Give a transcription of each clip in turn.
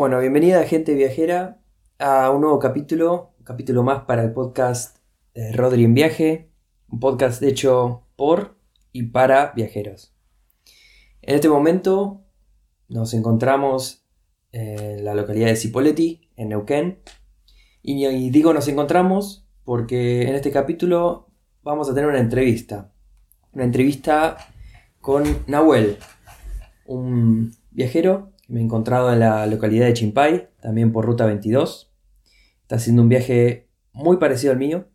Bueno, bienvenida gente viajera a un nuevo capítulo, un capítulo más para el podcast eh, Rodri en Viaje, un podcast hecho por y para viajeros. En este momento nos encontramos en la localidad de Cipolletti, en Neuquén, y, digo nos encontramos porque en este capítulo vamos a tener una entrevista, una entrevista con Nahuel, un viajero me he encontrado en la localidad de Chimpay, también por ruta 22. Está haciendo un viaje muy parecido al mío.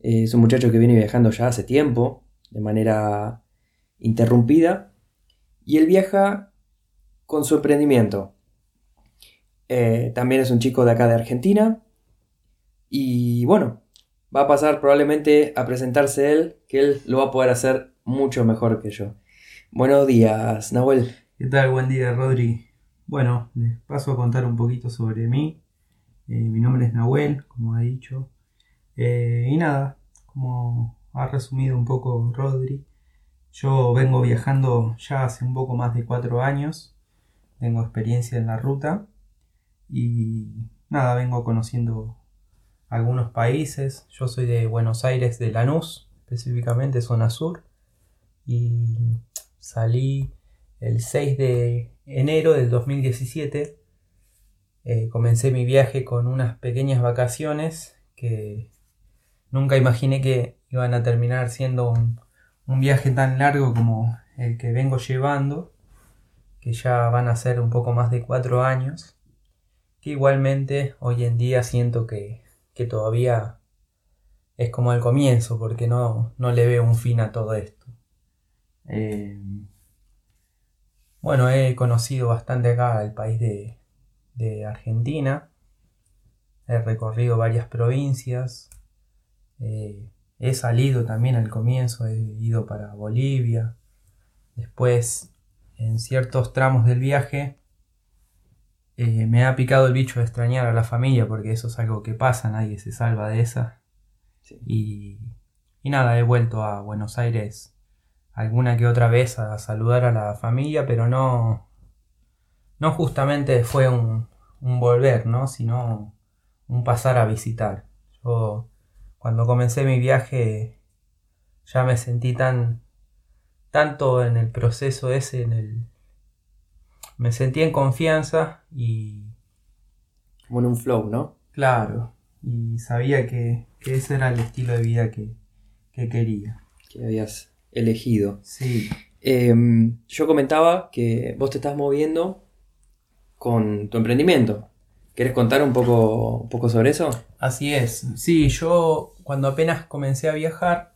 Eh, es un muchacho que viene viajando ya hace tiempo, de manera interrumpida, y él viaja con su emprendimiento. Eh, también es un chico de acá de Argentina, y bueno, va a pasar probablemente a presentarse él, que él lo va a poder hacer mucho mejor que yo. Buenos días, Nahuel. ¿Qué tal? Buen día, Rodri. Bueno, les paso a contar un poquito sobre mí. Eh, mi nombre es Nahuel, como ha dicho. Eh, y nada, como ha resumido un poco Rodri, yo vengo viajando ya hace un poco más de cuatro años. Tengo experiencia en la ruta y nada, vengo conociendo algunos países. Yo soy de Buenos Aires, de Lanús, específicamente zona sur. Y salí el 6 de enero del 2017. Eh, comencé mi viaje con unas pequeñas vacaciones que nunca imaginé que iban a terminar siendo un, viaje tan largo como el que vengo llevando, que ya van a ser un poco más de cuatro años, que igualmente hoy en día siento que que todavía es como al comienzo, porque no, no le veo un fin a todo esto. Eh, bueno, he conocido bastante acá el país de, de Argentina, he recorrido varias provincias, eh, he salido también al comienzo, he ido para Bolivia, después en ciertos tramos del viaje eh, me ha picado el bicho de extrañar a la familia porque eso es algo que pasa, nadie se salva de esa. Y, y nada, he vuelto a Buenos Aires alguna que otra vez a saludar a la familia, pero no, no justamente fue un, un volver, ¿no? sino un pasar a visitar. Yo cuando comencé mi viaje ya me sentí tan tanto en el proceso ese, en el, me sentí en confianza y... Como en un flow, ¿no? Claro, y sabía que, ese era el estilo de vida que, quería. Que habías elegido. Sí. Em, yo comentaba que vos te estás moviendo con tu emprendimiento. ¿Quieres contar un poco, un poco sobre eso? Así es. Sí, yo cuando apenas comencé a viajar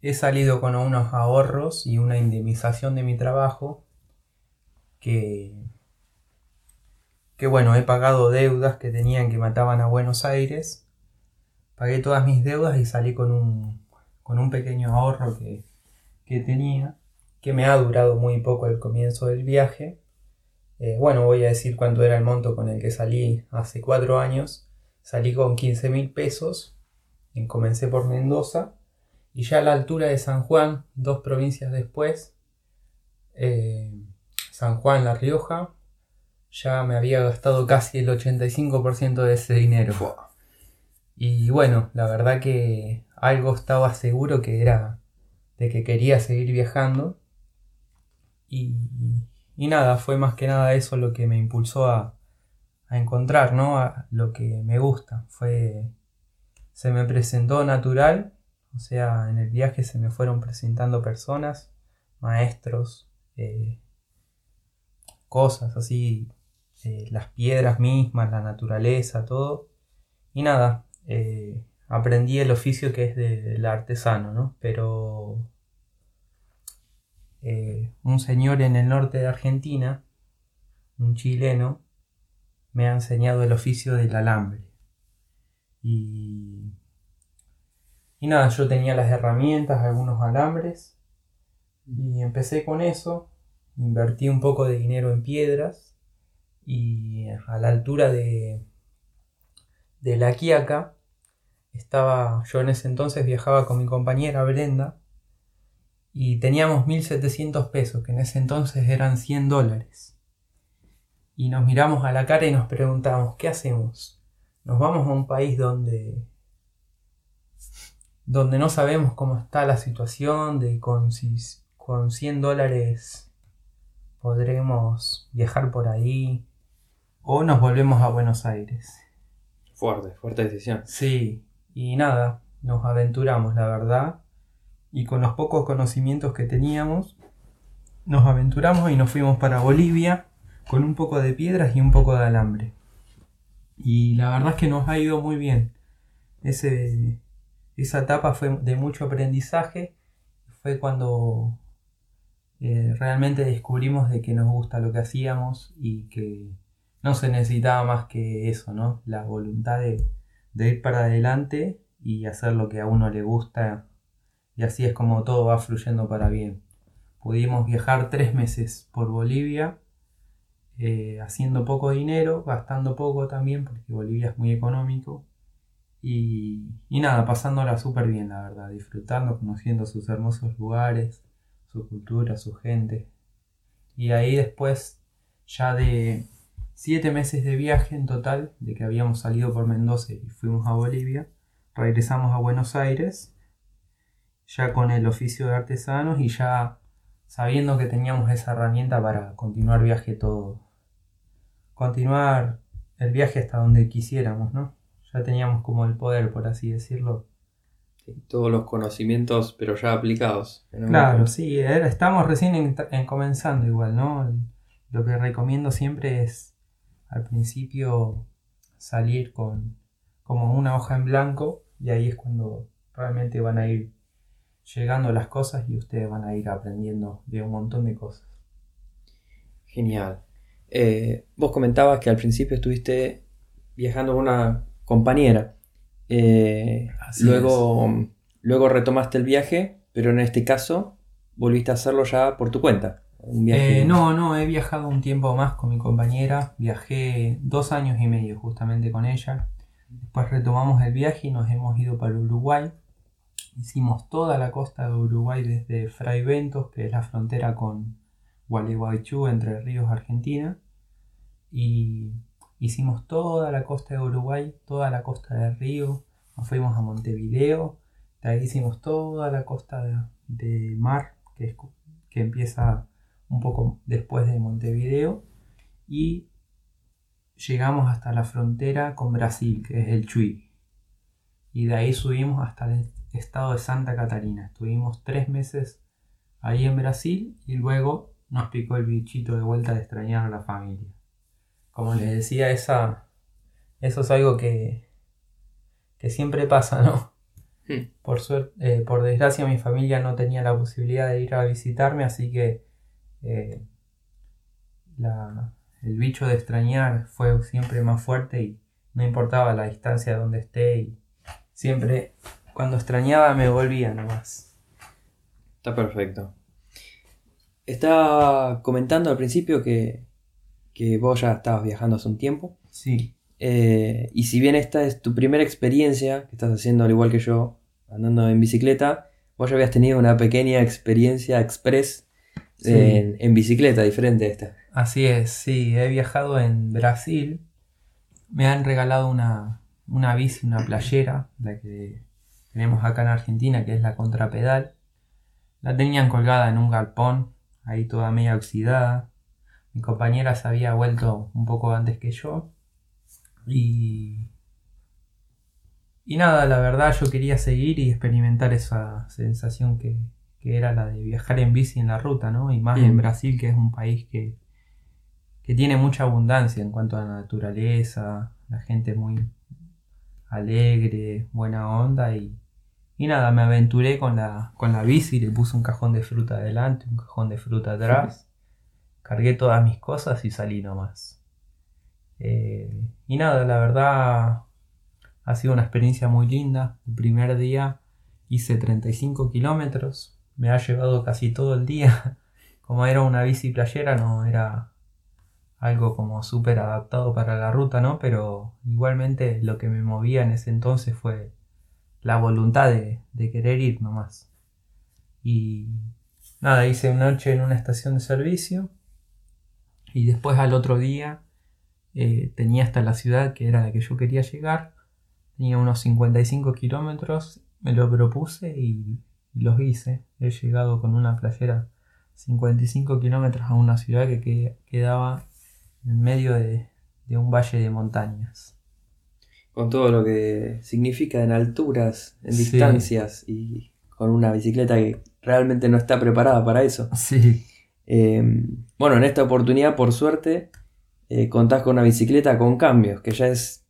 he salido con unos ahorros y una indemnización de mi trabajo que, bueno, he pagado deudas que tenían que mataban a Buenos Aires. Pagué todas mis deudas y salí con un, con un pequeño ahorro que, que tenía, que me ha durado muy poco el comienzo del viaje. Eh, bueno, voy a decir cuánto era el monto con el que salí hace cuatro años. Salí con 15 mil pesos, y comencé por Mendoza, y ya a la altura de San Juan, dos provincias después, eh, San Juan, La Rioja, ya me había gastado casi el 85% de ese dinero. Y bueno, la verdad que algo estaba seguro que era de que quería seguir viajando. Y, nada, fue más que nada eso lo que me impulsó a, a encontrar, ¿no? A lo que me gusta. Fue. Se me presentó natural. O sea, en el viaje se me fueron presentando personas, maestros, eh, cosas así, eh, las piedras mismas, la naturaleza, todo. Y nada, eh, aprendí el oficio que es del artesano, ¿no? Pero eh, un señor en el norte de Argentina, un chileno, me ha enseñado el oficio del alambre. Y, y nada, yo tenía las herramientas, algunos alambres, y empecé con eso invertí un poco de dinero en piedras y a la altura de, de La Quiaca estaba, yo en ese entonces viajaba con mi compañera Brenda y teníamos 1700 pesos, que en ese entonces eran 100 dólares. y nos miramos a la cara y nos preguntamos, ¿qué hacemos? ¿Nos vamos a un país donde donde no sabemos cómo está la situación, de con, si, con 100 dólares podremos viajar por ahí, o nos volvemos a Buenos Aires. Fuerte, fuerte decisión. Sí, y nada, nos aventuramos, la verdad, y con los pocos conocimientos que teníamos, nos aventuramos y nos fuimos para Bolivia con un poco de piedras y un poco de alambre. Y la verdad es que nos ha ido muy bien. Ese, esa etapa fue de mucho aprendizaje. Fue cuando eh, realmente descubrimos de que nos gusta lo que hacíamos y que no se necesitaba más que eso, ¿no? La voluntad de, de ir para adelante y hacer lo que a uno le gusta. Y así es como todo va fluyendo para bien. Pudimos viajar tres meses por Bolivia, eh, haciendo poco dinero, gastando poco también, porque Bolivia es muy económico. Y, y nada, pasándola súper bien, la verdad, disfrutando, conociendo sus hermosos lugares, su cultura, su gente. Y ahí después, ya de siete meses de viaje en total, de que habíamos salido por Mendoza y fuimos a Bolivia, regresamos a Buenos Aires, ya con el oficio de artesanos y ya sabiendo que teníamos esa herramienta para continuar viaje todo. Continuar el viaje hasta donde quisiéramos, ¿no? ya teníamos como el poder, por así decirlo. todos los conocimientos, pero ya aplicados. Claro, sí, estamos recién en, comenzando igual, ¿no? Lo que recomiendo siempre es al principio salir con como una hoja en blanco y ahí es cuando realmente van a ir llegando las cosas y ustedes van a ir aprendiendo de un montón de cosas. Genial. Eh, vos comentabas que al principio estuviste viajando con una compañera. Eh, luego, luego retomaste el viaje, pero en este caso volviste a hacerlo ya por tu cuenta. Eh, no, no, he viajado un tiempo más con mi compañera. Viajé dos años y medio justamente con ella. Después retomamos el viaje y nos hemos ido para Uruguay. Hicimos toda la costa de Uruguay desde Fray Ventos, que es la frontera con Gualeguaychú, Entre Ríos, Argentina. Y Hicimos toda la costa de Uruguay, toda la costa del río, nos fuimos a Montevideo, de ahí hicimos toda la costa de, mar, que, que empieza un poco después de Montevideo, y llegamos hasta la frontera con Brasil, que es el Chuy. Y de ahí subimos hasta el estado de Santa Catarina. Estuvimos tres meses ahí en Brasil y luego nos picó el bichito de vuelta de extrañar a la familia como les decía, esa, eso es algo que, que siempre pasa, ¿no? Hmm. Por, suerte, eh, por desgracia mi familia no tenía la posibilidad de ir a visitarme, así que eh, el bicho de extrañar fue siempre más fuerte y no importaba la distancia donde esté y siempre cuando extrañaba me volvía nomás. Está perfecto. Estaba comentando al principio que que vos ya estabas viajando hace un tiempo. Sí. Eh, y si bien esta es tu primera experiencia que estás haciendo al igual que yo, andando en bicicleta, vos ya habías tenido una pequeña experiencia express en, bicicleta, diferente a esta. Así es, sí, he viajado en Brasil, me han regalado una, una bici, una playera, la que tenemos acá en Argentina, que es la contrapedal. La tenían colgada en un galpón, ahí toda media oxidada. Mi compañera se había vuelto un poco antes que yo. Y. Y nada, la verdad yo quería seguir y experimentar esa sensación que, era la de viajar en bici en la ruta, ¿no? Y más en mm. Brasil, que es un país que, que tiene mucha abundancia en cuanto a la naturaleza, la gente muy alegre, buena onda y, y nada, me aventuré con la, con la bici, le puse un cajón de fruta adelante, un cajón de fruta atrás cargué todas mis cosas y salí nomás. Eh, y nada, la verdad ha sido una experiencia muy linda. El primer día hice 35 kilómetros, me ha llevado casi todo el día. Como era una bici playera, no era algo como súper adaptado para la ruta, ¿no? Pero igualmente lo que me movía en ese entonces fue la voluntad de, de querer ir nomás. Y nada, hice una noche en una estación de servicio y después al otro día eh, tenía hasta la ciudad que era la que yo quería llegar. Tenía unos 55 kilómetros, me lo propuse y, los hice. He llegado con una playera 55 kilómetros a una ciudad que, quedaba en medio de, un valle de montañas. Con todo lo que significa en alturas, en distancias y con una bicicleta que realmente no está preparada para eso. Sí. Em, bueno, en esta oportunidad, por suerte, eh, contás con una bicicleta con cambios, que ya es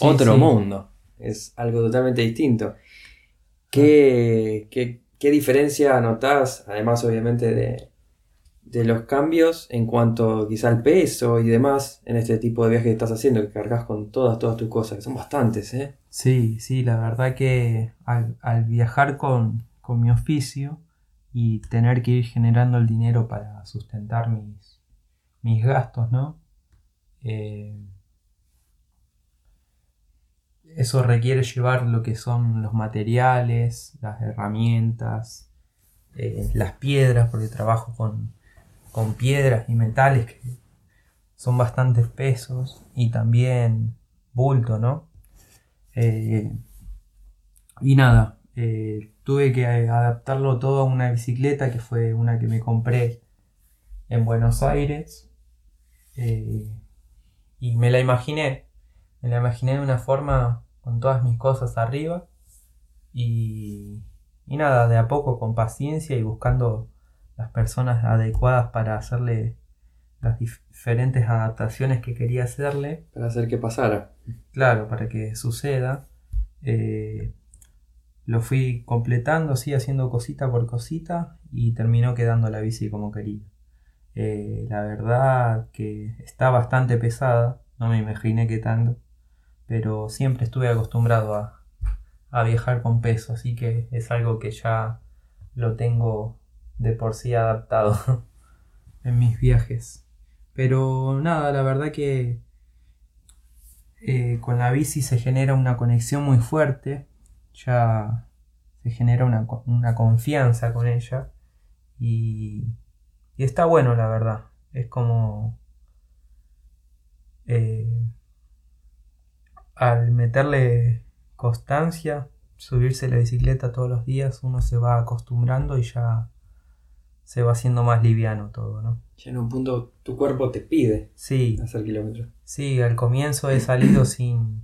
otro mundo. Es algo totalmente distinto. ¿Qué, qué, diferencia notás, además obviamente de, de, los cambios en cuanto quizá al peso y demás en este tipo de viaje que estás haciendo, que cargas con todas, todas tus cosas, que son bastantes, ¿eh? Sí, sí, la verdad que al, viajar con, con mi oficio y tener que ir generando el dinero para sustentar mis, mis gastos, ¿no? Eh, eso requiere llevar lo que son los materiales, las herramientas, eh, las piedras, porque trabajo con, con piedras y metales que son bastante pesos y también bulto, ¿no? Eh, y nada, eh, tuve que adaptarlo todo a una bicicleta que fue una que me compré en Buenos Aires. Eh, y me la imaginé. Me la imaginé de una forma con todas mis cosas arriba. Y, y nada, de a poco, con paciencia y buscando las personas adecuadas para hacerle las diferentes adaptaciones que quería hacerle. Para hacer que pasara. Claro, para que suceda. Eh, lo fui completando, así haciendo cosita por cosita y terminó quedando la bici como quería. Eh, la verdad que está bastante pesada, no me imaginé que tanto, pero siempre estuve acostumbrado a, viajar con peso, así que es algo que ya lo tengo de por sí adaptado en mis viajes. Pero nada, la verdad que eh, con la bici se genera una conexión muy fuerte ya se genera una, confianza con ella y, está bueno la verdad. Es como eh, al meterle constancia, subirse la bicicleta todos los días, uno se va acostumbrando y ya se va haciendo más liviano todo, ¿no? Ya en un punto tu cuerpo te pide sí, hacer kilómetros. Sí, al comienzo he salido sin,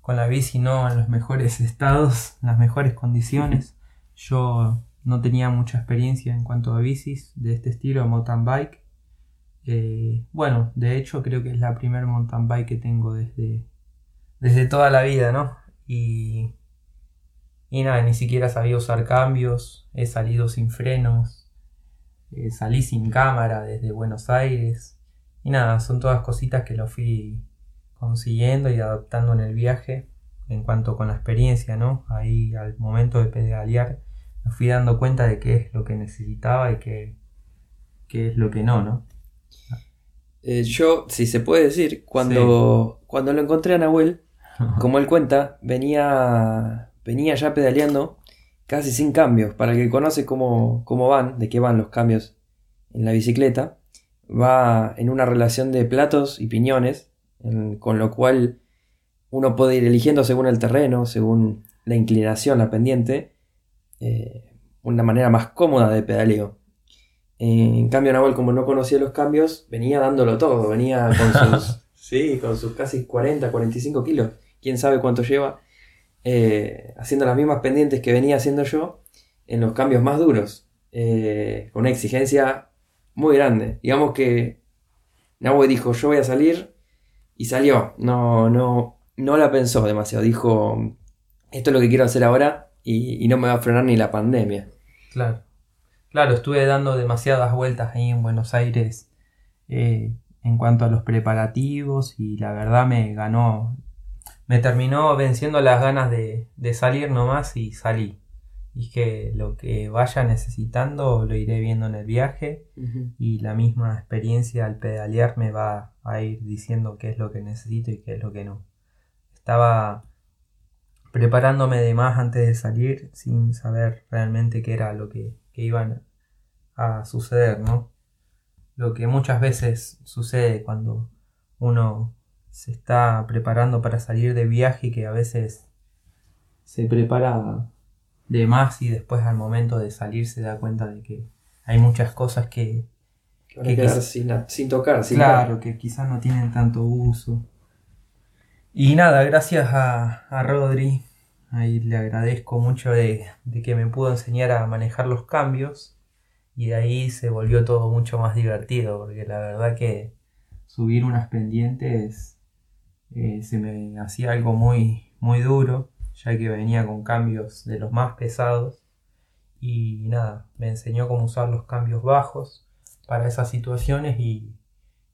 con la bici no en los mejores estados, en las mejores condiciones. Yo no tenía mucha experiencia en cuanto a bicis de este estilo, mountain bike. Eh, bueno, de hecho creo que es la primera mountain bike que tengo desde, desde toda la vida, ¿no? Y, y nada, ni siquiera sabía usar cambios, he salido sin frenos, eh, salí sin cámara desde Buenos Aires. Y nada, son todas cositas que lo fui consiguiendo y adaptando en el viaje en cuanto con la experiencia, ¿no? Ahí al momento de pedalear me fui dando cuenta de qué es lo que necesitaba y qué, qué es lo que no, ¿no? Eh, yo, si se puede decir, cuando, cuando lo encontré a Nahuel, como él cuenta, venía, venía ya pedaleando casi sin cambios. Para el que conoce cómo, cómo van, de qué van los cambios en la bicicleta, va en una relación de platos y piñones con lo cual uno puede ir eligiendo según el terreno, según la inclinación, la pendiente, eh, una manera más cómoda de pedaleo. En cambio, Nahuel, como no conocía los cambios, venía dándolo todo, venía con sus, sí, con sus casi 40, 45 kilos, quién sabe cuánto lleva, eh, haciendo las mismas pendientes que venía haciendo yo en los cambios más duros, eh, con una exigencia muy grande. Digamos que Nahuel dijo, yo voy a salir y salió. No, no, no la pensó demasiado. Dijo, esto es lo que quiero hacer ahora y, no me va a frenar ni la pandemia. Claro. Claro, estuve dando demasiadas vueltas ahí en Buenos Aires eh, en cuanto a los preparativos y la verdad me ganó, me terminó venciendo las ganas de, de salir nomás y salí y que lo que vaya necesitando lo iré viendo en el viaje y la misma experiencia al pedalear me va a ir diciendo qué es lo que necesito y qué es lo que no. Estaba preparándome de más antes de salir sin saber realmente qué era lo que, que iban a suceder, ¿no? Lo que muchas veces sucede cuando uno se está preparando para salir de viaje y que a veces se prepara de más y después al momento de salir se da cuenta de que hay muchas cosas que... Que van a quedar sin, sin tocar, sin Claro, que quizás no tienen tanto uso. Y nada, gracias a, a Rodri, ahí le agradezco mucho de, de que me pudo enseñar a manejar los cambios. Y de ahí se volvió todo mucho más divertido, porque la verdad que subir unas pendientes eh, se me hacía algo muy, muy duro, ya que venía con cambios de los más pesados y nada, me enseñó cómo usar los cambios bajos para esas situaciones y,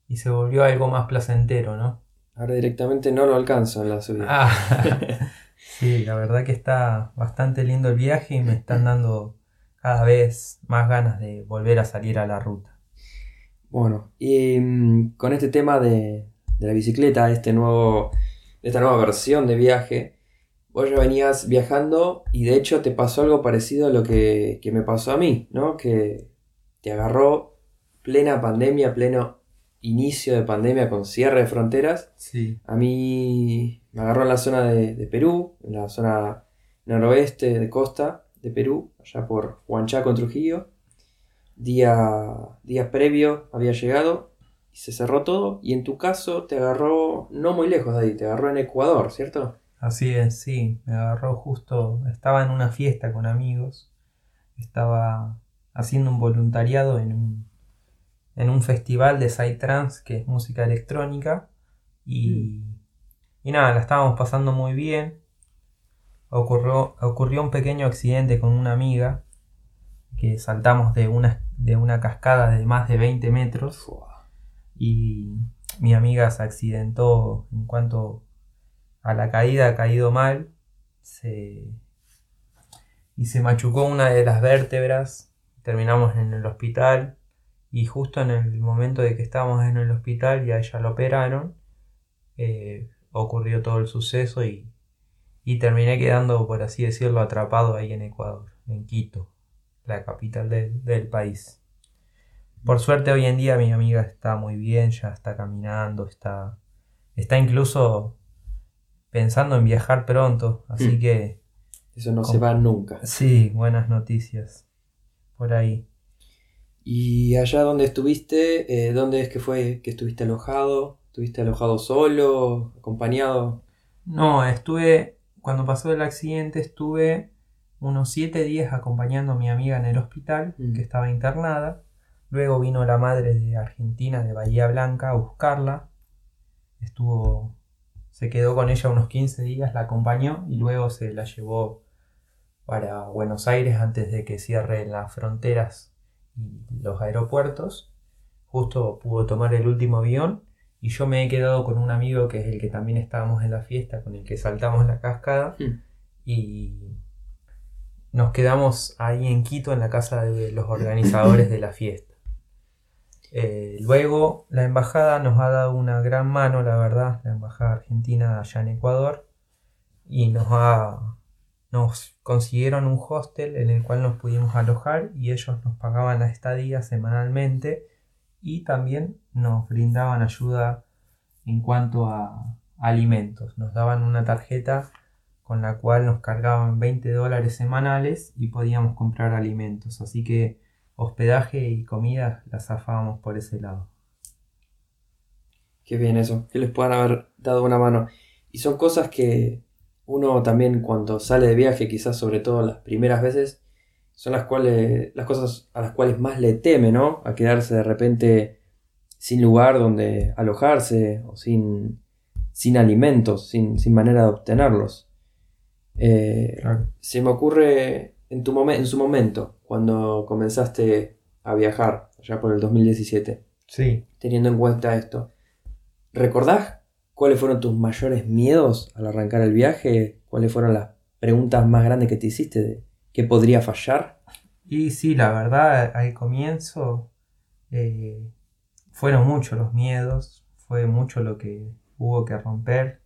y se volvió algo más placentero, ¿no? Ahora directamente no lo alcanzo en la subida. Ah, sí, la verdad que está bastante lindo el viaje y me están dando cada vez más ganas de volver a salir a la ruta. Bueno, y mm, con este tema de, de la bicicleta, este nuevo, esta nueva versión de viaje, vos ya venías viajando y de hecho te pasó algo parecido a lo que, que me pasó a mí, ¿no? Que te agarró plena pandemia, pleno inicio de pandemia con cierre de fronteras. Sí, A mí me agarró en la zona de, de Perú, en la zona noroeste de costa de Perú, allá por Huanchaco en Trujillo. Día, días previo había llegado y se cerró todo. Y en tu caso te agarró no muy lejos de ahí, te agarró en Ecuador, ¿cierto? así es, sí, me agarró justo, estaba en una fiesta con amigos, estaba haciendo un voluntariado en un, en un festival de Psytrance, que es música electrónica, y, y nada, la estábamos pasando muy bien. Ocurrió, ocurrió un pequeño accidente con una amiga, que saltamos de una, de una cascada de más de 20 metros. Y mi amiga se accidentó en cuanto a la caída, ha caído mal se... y se machucó una de las vértebras. Terminamos en el hospital y justo en el momento de que estábamos en el hospital y a ella lo operaron, eh, ocurrió todo el suceso y, y terminé quedando, por así decirlo, atrapado ahí en Ecuador, en Quito, la capital del- del país. Por suerte hoy en día mi amiga está muy bien, ya está caminando, está, está incluso pensando en viajar pronto, así Mm. que Eso no se va nunca. sí, buenas noticias por ahí. Y allá donde estuviste, eh, ¿dónde es que fue que estuviste alojado? ¿Estuviste alojado solo, acompañado? No, estuve, cuando pasó el accidente, estuve unos siete días acompañando a mi amiga en el hospital, Mm. que estaba internada. Luego vino la madre de Argentina, de Bahía Blanca, a buscarla. Estuvo, se quedó con ella unos 15 días, la acompañó y luego se la llevó para Buenos Aires antes de que cierren las fronteras y los aeropuertos. Justo pudo tomar el último avión y yo me he quedado con un amigo que es el que también estábamos en la fiesta, con el que saltamos la cascada Hmm. y nos quedamos ahí en Quito en la casa de los organizadores de la fiesta. Eh, luego la embajada nos ha dado una gran mano, la verdad, la embajada argentina allá en Ecuador y nos ha nos consiguieron un hostel en el cual nos pudimos alojar y ellos nos pagaban la estadía semanalmente y también nos brindaban ayuda en cuanto a alimentos. Nos daban una tarjeta con la cual nos cargaban 20 dólares semanales y podíamos comprar alimentos. Así que hospedaje y comida la zafábamos por ese lado. Qué bien eso, que les puedan haber dado una mano. Y son cosas que uno también cuando sale de viaje, quizás sobre todo las primeras veces, son las cuales, las cosas a las cuales más le teme, ¿no? A quedarse de repente sin lugar donde alojarse o sin, sin alimentos, sin, sin manera de obtenerlos. Eh, se me ocurre en, tu momen- en su momento, cuando comenzaste a viajar, allá por el 2017, Sí. teniendo en cuenta esto, ¿recordás cuáles fueron tus mayores miedos al arrancar el viaje? ¿Cuáles fueron las preguntas más grandes que te hiciste de qué podría fallar? Y sí, la verdad, al comienzo eh, fueron muchos los miedos, fue mucho lo que hubo que romper,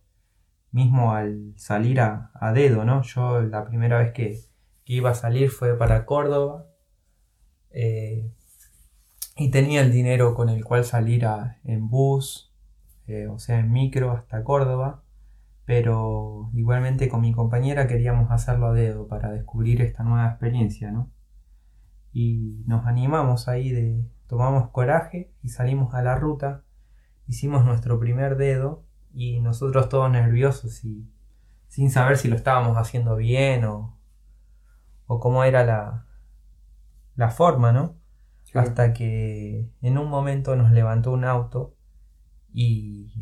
mismo al salir a, a dedo, ¿no? Yo la primera vez que, que iba a salir fue para Córdoba eh, y tenía el dinero con el cual salir a- en bus, eh, o sea, en micro hasta Córdoba, pero igualmente con mi compañera queríamos hacerlo a dedo para descubrir esta nueva experiencia, ¿no? Y nos animamos ahí de, tomamos coraje y salimos a la ruta, hicimos nuestro primer dedo y nosotros todos nerviosos y sin saber si lo estábamos haciendo bien o, o cómo era la, la forma, ¿no? Hasta que en un momento nos levantó un auto y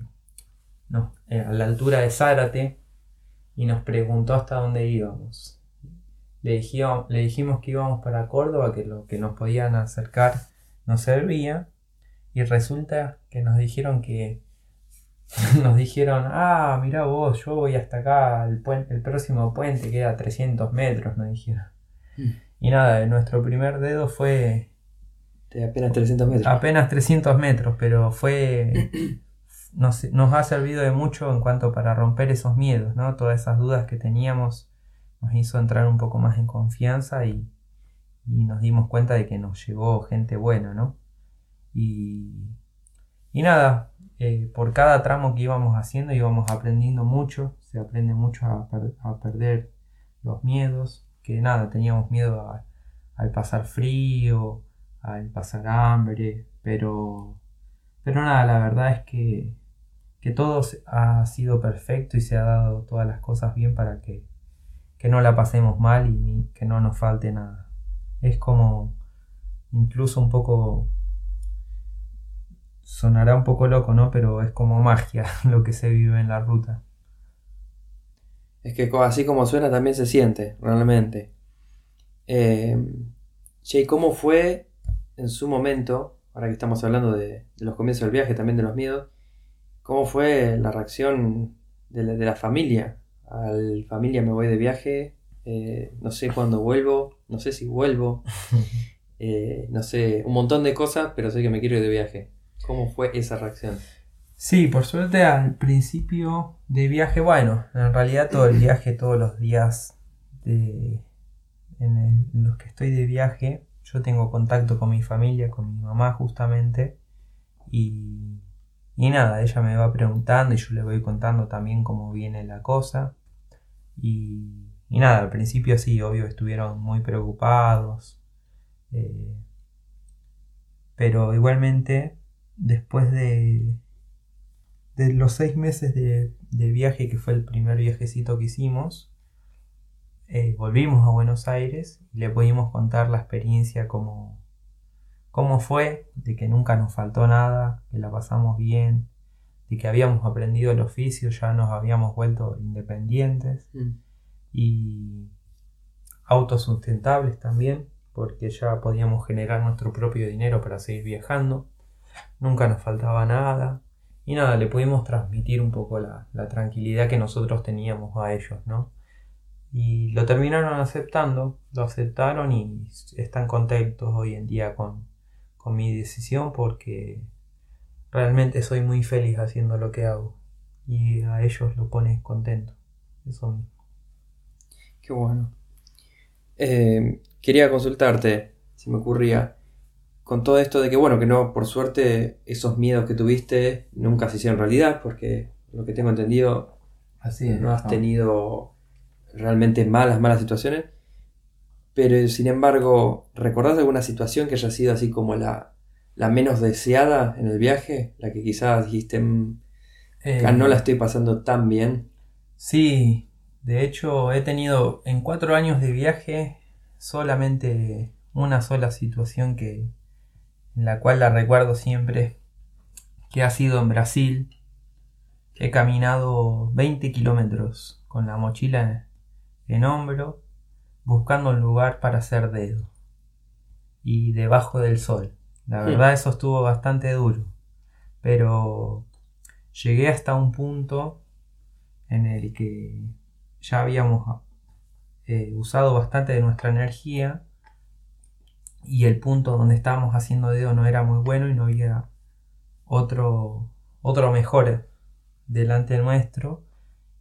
no, eh, a la altura de Zárate y nos preguntó hasta dónde íbamos. Le dijimos, le dijimos que íbamos para Córdoba, que lo que nos podían acercar nos servía y resulta que nos dijeron que nos dijeron, ah, mira vos, yo voy hasta acá, el, el próximo puente queda a 300 metros, nos dijeron. Mm. Y nada, nuestro primer dedo fue de apenas 300 metros. Apenas 300 metros, pero fue. Nos, ha servido de mucho en cuanto para romper esos miedos, ¿no? Todas esas dudas que teníamos nos hizo entrar un poco más en confianza y, nos dimos cuenta de que nos llegó gente buena, ¿no? Y, y nada, eh, por cada tramo que íbamos haciendo íbamos aprendiendo mucho, se aprende mucho a, a perder los miedos, que nada, teníamos miedo al pasar frío, al pasar hambre, pero, pero nada, la verdad es que, que todo ha sido perfecto y se ha dado todas las cosas bien para que, que no la pasemos mal y que no nos falte nada. Es como incluso un poco sonará un poco loco, ¿no? Pero es como magia lo que se vive en la ruta. Es que así como suena también se siente, realmente. Eh, che, ¿cómo fue en su momento, ahora que estamos hablando de, los comienzos del viaje, también de los miedos, ¿cómo fue la reacción de la, familia? Al familia me voy de viaje, eh, no sé cuándo vuelvo, no sé si vuelvo, eh, no sé, un montón de cosas, pero sé que me quiero ir de viaje. ¿Cómo fue esa reacción? Sí, por suerte al principio de viaje, bueno, en realidad todo el viaje, todos los días de, en los que estoy de viaje, yo tengo contacto con mi familia, con mi mamá justamente, y, y nada, ella me va preguntando y yo le voy contando también cómo viene la cosa. Y, y nada, al principio sí, obvio, estuvieron muy preocupados. Eh, pero igualmente, después de, de los seis meses de, de, viaje, que fue el primer viajecito que hicimos, eh, volvimos a Buenos Aires y le pudimos contar la experiencia como cómo fue, de que nunca nos faltó nada, que la pasamos bien, de que habíamos aprendido el oficio, ya nos habíamos vuelto independientes mm. y autosustentables también, porque ya podíamos generar nuestro propio dinero para seguir viajando, nunca nos faltaba nada. Y nada, le pudimos transmitir un poco la, la tranquilidad que nosotros teníamos a ellos, ¿no? Y lo terminaron aceptando, lo aceptaron y están contentos hoy en día con, mi decisión porque realmente soy muy feliz haciendo lo que hago y a ellos lo pone contento. Eso mismo. Qué bueno. Eh, quería consultarte, si me ocurría, con todo esto de que, bueno, que no, por suerte, esos miedos que tuviste nunca se hicieron realidad, porque lo que tengo entendido, Así no has tenido realmente malas, malas situaciones. Pero sin embargo, ¿recordás alguna situación que haya sido así como la, la menos deseada en el viaje? La que quizás dijiste, mm, eh, no la estoy pasando tan bien. Sí, de hecho he tenido en cuatro años de viaje solamente una sola situación que la cual la recuerdo siempre, que ha sido en Brasil. He caminado 20 kilómetros con la mochila en hombro, buscando un lugar para hacer dedo. Y debajo del sol. La hmm. verdad eso estuvo bastante duro. Pero llegué hasta un punto en el que ya habíamos eh, usado bastante de nuestra energía y el punto donde estábamos haciendo dedo no era muy bueno y no había otro, otro mejor delante nuestro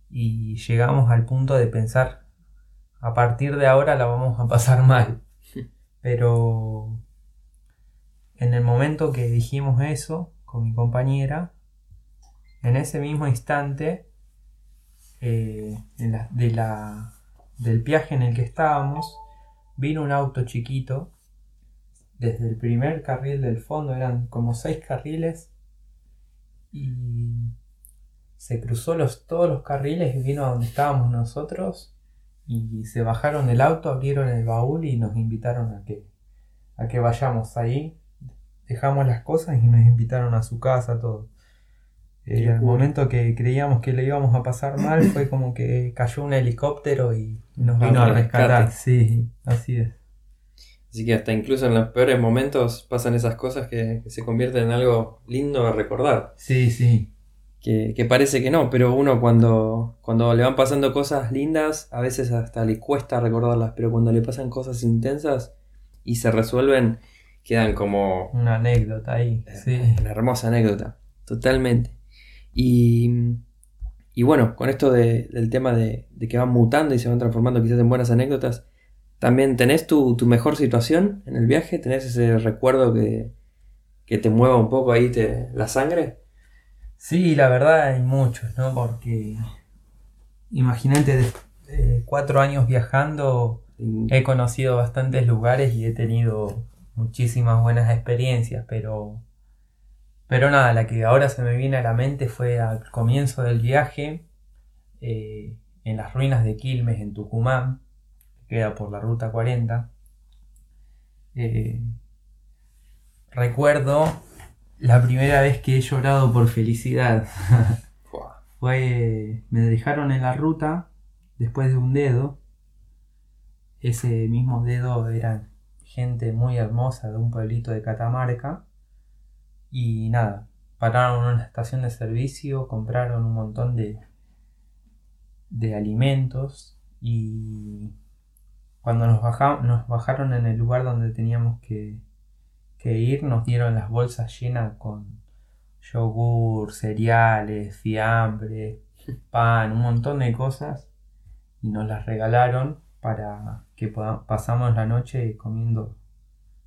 y llegamos al punto de pensar a partir de ahora la vamos a pasar mal. Pero en el momento que dijimos eso con mi compañera, en ese mismo instante, eh, de la, del viaje en el que estábamos, vino un auto chiquito. Desde el primer carril del fondo eran como seis carriles y se cruzó los, todos los carriles y vino a donde estábamos nosotros y se bajaron del auto, abrieron el baúl y nos invitaron a que, a que vayamos ahí. Dejamos las cosas y nos invitaron a su casa, todo. Eh, el momento que creíamos que le íbamos a pasar mal fue como que cayó un helicóptero y nos vino a rescatar. Sí, así es. Así que hasta incluso en los peores momentos pasan esas cosas que, se convierten en algo lindo a recordar. Sí, sí. Que, parece que no, pero uno cuando, cuando le van pasando cosas lindas, a veces hasta le cuesta recordarlas, pero cuando le pasan cosas intensas y se resuelven, quedan como... Una anécdota ahí. Eh, sí. Una hermosa anécdota, totalmente. Y, y bueno, con esto del tema de, que van mutando y se van transformando quizás en buenas anécdotas, ¿también tenés tu, mejor situación en el viaje? ¿Tenés ese recuerdo que, te mueva un poco ahí te, la sangre? Sí, la verdad hay muchos, ¿no? Porque imagínate, cuatro años viajando, he conocido bastantes lugares y he tenido muchísimas buenas experiencias, pero pero nada, la que ahora se me viene a la mente fue al comienzo del viaje, eh, en las ruinas de Quilmes, en Tucumán, que queda por la ruta 40. Eh, recuerdo la primera vez que he llorado por felicidad. fue, me dejaron en la ruta después de un dedo. Ese mismo dedo era gente muy hermosa de un pueblito de Catamarca y nada, pararon en una estación de servicio, compraron un montón de, de alimentos y cuando nos, nos bajaron en el lugar donde teníamos que, que ir, nos dieron las bolsas llenas con yogur, cereales, fiambre, pan, un montón de cosas y nos las regalaron para que pasamos la noche comiendo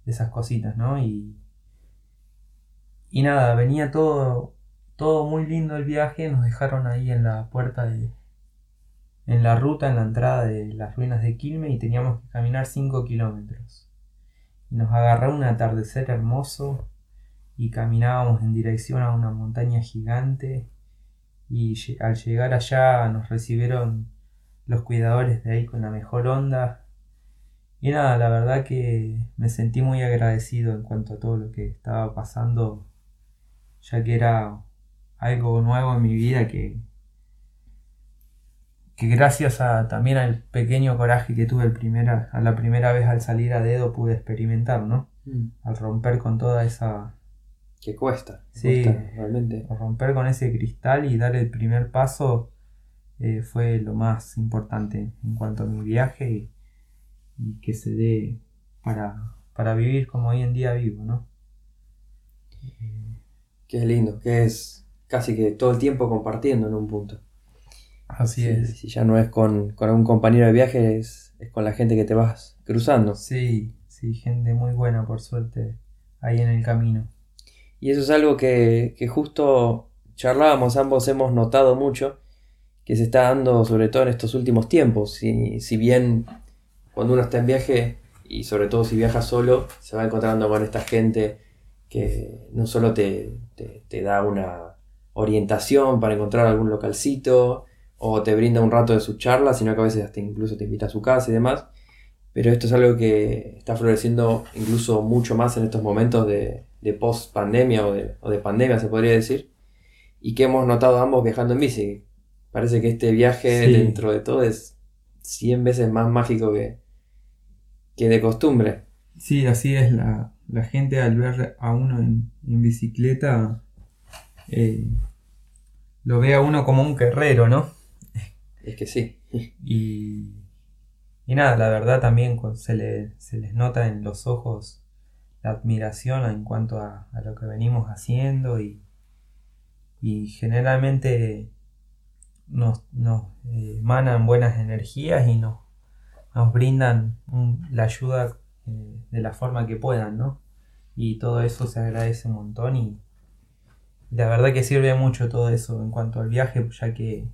esas cositas, ¿no? Y y nada, venía todo, todo muy lindo el viaje, nos dejaron ahí en la puerta de... en la ruta, en la entrada de las ruinas de Quilme y teníamos que caminar 5 kilómetros. Nos agarró un atardecer hermoso y caminábamos en dirección a una montaña gigante y al llegar allá nos recibieron los cuidadores de ahí con la mejor onda. Y nada, la verdad que me sentí muy agradecido en cuanto a todo lo que estaba pasando ya que era algo nuevo en mi vida que, que gracias a, también al pequeño coraje que tuve el primera, a la primera vez al salir a dedo pude experimentar, ¿no? Mm. Al romper con toda esa... Que cuesta, sí, realmente. romper con ese cristal y dar el primer paso eh, fue lo más importante en cuanto a mi viaje y, que se dé para, para vivir como hoy en día vivo, ¿no? es lindo, que es casi que todo el tiempo compartiendo en un punto. Así es. Si ya no es con, con un compañero de viaje, es, con la gente que te vas cruzando. Sí, sí, gente muy buena, por suerte, ahí en el camino. Y eso es algo que, que justo charlábamos, ambos hemos notado mucho, que se está dando sobre todo en estos últimos tiempos. Si, si bien cuando uno está en viaje, y sobre todo si viaja solo, se va encontrando con esta gente que no solo te, da una orientación para encontrar algún localcito o te brinda un rato de su charla, sino que a veces hasta incluso te invita a su casa y demás. Pero esto es algo que está floreciendo incluso mucho más en estos momentos de, post pandemia o de, pandemia, se podría decir, y que hemos notado ambos viajando en bici. Parece que este viaje dentro de todo es 100 veces más mágico que, que de costumbre. Sí, así es la, la gente al ver a uno en, bicicleta eh, lo ve a uno como un guerrero, ¿no? Es que sí. Y, y nada, la verdad también se, les nota en los ojos la admiración en cuanto a, lo que venimos haciendo y, y generalmente nos, nos eh, emanan buenas energías y nos, nos brindan la ayuda eh, de la forma que puedan, ¿no? Y todo eso se agradece un montón y, la verdad que sirve mucho todo eso en cuanto al viaje, ya que,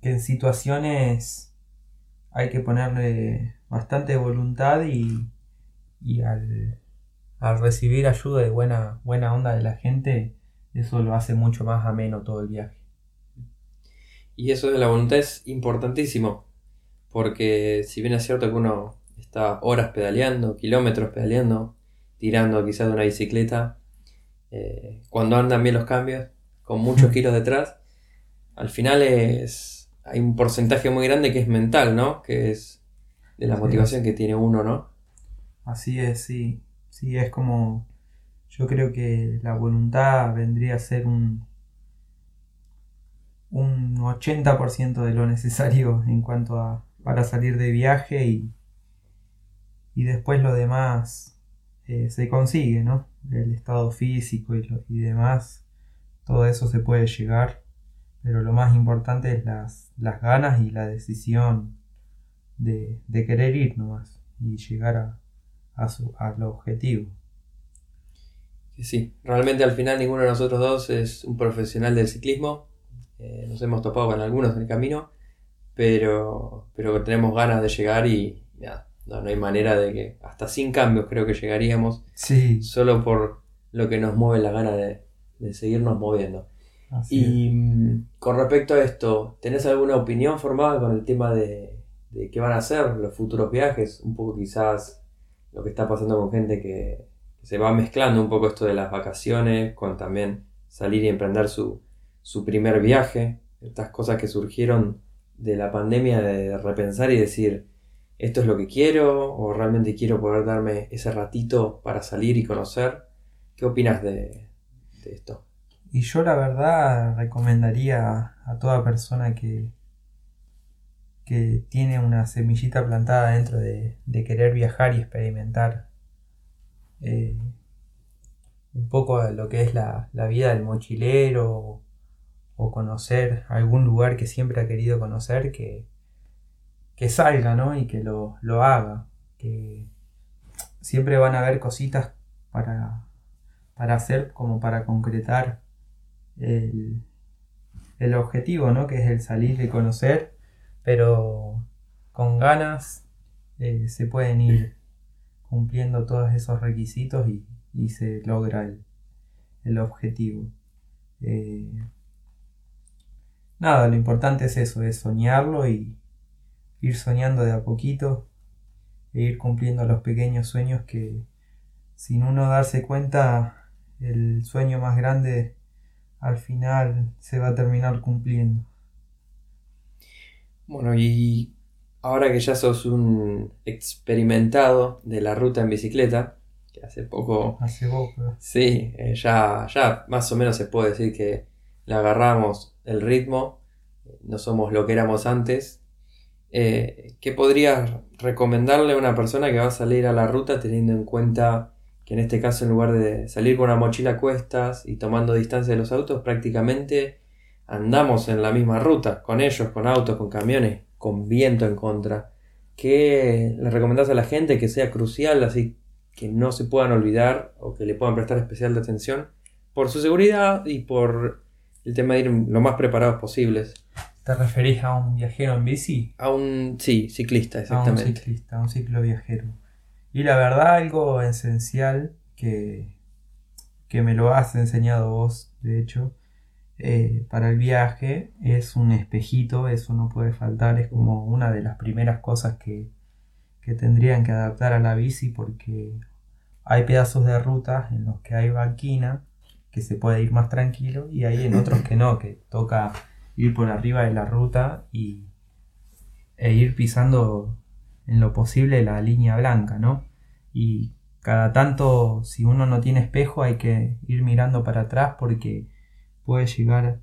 que en situaciones hay que ponerle bastante voluntad y, y al, al recibir ayuda de buena, buena onda de la gente, eso lo hace mucho más ameno todo el viaje. Y eso de la voluntad es importantísimo, porque si bien es cierto que uno está horas pedaleando, kilómetros pedaleando, tirando quizás de una bicicleta, eh, cuando andan bien los cambios, con muchos kilos detrás, al final es hay un porcentaje muy grande que es mental, ¿no? Que es de la motivación que tiene uno, ¿no? Así es, sí. Sí, es como. Yo creo que la voluntad vendría a ser un. un 80% de lo necesario en cuanto a. para salir de viaje y. y después lo demás eh, se consigue, ¿no? El estado físico y, y demás. Todo eso se puede llegar. Pero lo más importante es las, las ganas y la decisión de, de querer ir nomás y llegar a, a su, al objetivo. Sí, realmente al final ninguno de nosotros dos es un profesional del ciclismo. Eh, nos hemos topado con algunos en el camino, pero, pero tenemos ganas de llegar y no, no hay manera de que, hasta sin cambios creo que llegaríamos, sí. solo por lo que nos mueve la gana de, de seguirnos moviendo. Y mm, con respecto a esto, ¿tenés alguna opinión formada con el tema de, de qué van a ser los futuros viajes? Un poco quizás lo que está pasando con gente que, se va mezclando un poco esto de las vacaciones con también salir y emprender su, su primer viaje, estas cosas que surgieron de la pandemia de repensar y decir, esto es lo que quiero o realmente quiero poder darme ese ratito para salir y conocer. ¿Qué opinas de, de esto? Y yo la verdad recomendaría a toda persona que, que tiene una semillita plantada dentro de, querer viajar y experimentar eh, un poco lo que es la, vida del mochilero o, conocer algún lugar que siempre ha querido conocer, que, que salga ¿no? y que lo, haga. Que siempre van a haber cositas para, para hacer como para concretar el, el objetivo, ¿no? que es el salir y conocer pero con ganas eh, se pueden ir cumpliendo todos esos requisitos y, se logra el, objetivo. Eh, nada, lo importante es eso, es soñarlo y ir soñando de a poquito e ir cumpliendo los pequeños sueños que sin uno darse cuenta el sueño más grande al final se va a terminar cumpliendo. Bueno, y ahora que ya sos un experimentado de la ruta en bicicleta, que hace poco... Hace poco. Sí, eh, ya, ya más o menos se puede decir que le agarramos el ritmo, no somos lo que éramos antes. Eh, ¿Qué podrías recomendarle a una persona que va a salir a la ruta teniendo en cuenta que en este caso en lugar de salir con una mochila a cuestas y tomando distancia de los autos, prácticamente andamos en la misma ruta, con ellos, con autos, con camiones, con viento en contra. ¿Qué le recomendás a la gente que sea crucial, así que no se puedan olvidar o que le puedan prestar especial atención por su seguridad y por el tema de ir lo más preparados posibles? ¿Te referís a un viajero en bici? A un, sí, ciclista, exactamente. A un ciclista, a un ciclo viajero. Y la verdad, algo esencial que, que me lo has enseñado vos, de hecho, eh, para el viaje es un espejito, eso no puede faltar, es como una de las primeras cosas que, que tendrían que adaptar a la bici porque hay pedazos de ruta en los que hay banquina que se puede ir más tranquilo y hay en otros que no, que toca ir por arriba de la ruta y, e ir pisando en lo posible la línea blanca, ¿no? Y cada tanto, si uno no tiene espejo, hay que ir mirando para atrás porque puede llegar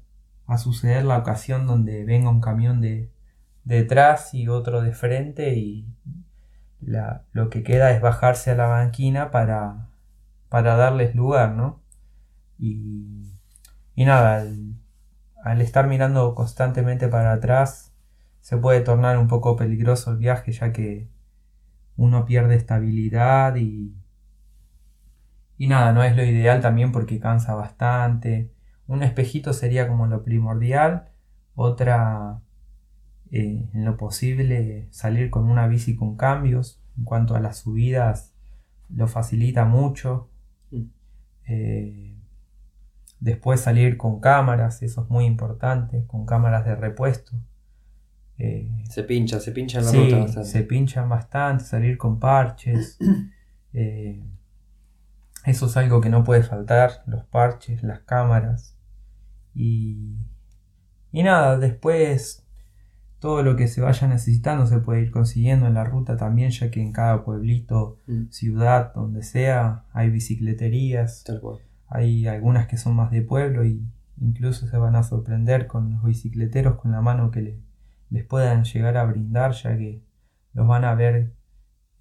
a suceder la ocasión donde venga un camión de, detrás y otro de frente y lo que queda es bajarse a la banquina para, para darles lugar, ¿no? Y, y nada, al, estar mirando constantemente para atrás se puede tornar un poco peligroso el viaje ya que uno pierde estabilidad y, y nada, no es lo ideal también porque cansa bastante. Un espejito sería como lo primordial. Otra, eh, en lo posible, salir con una bici con cambios. En cuanto a las subidas, lo facilita mucho. Mm. Eh, después salir con cámaras, eso es muy importante, con cámaras de repuesto. Eh, Se pincha, se pincha en la sí, ruta bastante. se pinchan bastante, salir con parches. eh, eso es algo que no puede faltar, los parches, las cámaras. Y, y nada, después todo lo que se vaya necesitando se puede ir consiguiendo en la ruta también, ya que en cada pueblito, Mm, ciudad, donde sea, hay bicicleterías. Tal cual. Hay algunas que son más de pueblo y incluso se van a sorprender con los bicicleteros con la mano que le- les puedan llegar a brindar, ya que los van a ver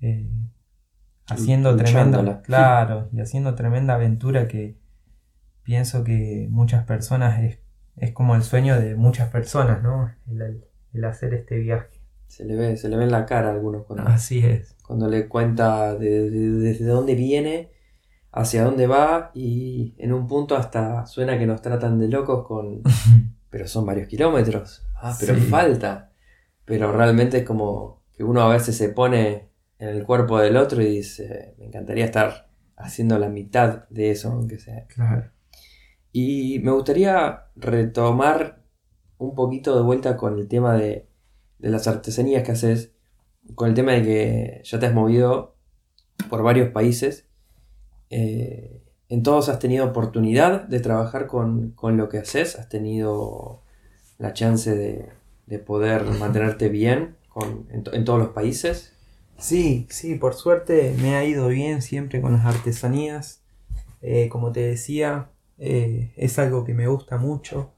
eh, haciendo tremenda, claro, y haciendo tremenda aventura que pienso que muchas personas es, es como el sueño de muchas personas, ¿no? El, el- el hacer este viaje. Se le ve, se le ve en la cara a algunos cuando, Así es. cuando le cuenta de- de- desde dónde viene, hacia dónde va y en un punto hasta suena que nos tratan de locos con... Pero son varios kilómetros. Ah, pero Sí. falta. Pero realmente es como que uno a veces se pone en el cuerpo del otro y dice, me encantaría estar haciendo la mitad de eso, aunque sea. Claro. Y me gustaría retomar un poquito de vuelta con el tema de, de las artesanías que haces, con el tema de que ya te has movido por varios países. Eh, en todos has tenido oportunidad de trabajar con, con lo que haces, has tenido la chance de, de poder mantenerte bien con, en, to- en todos los países. Sí, sí, por suerte me ha ido bien siempre con las artesanías. Eh, como te decía, eh, es algo que me gusta mucho.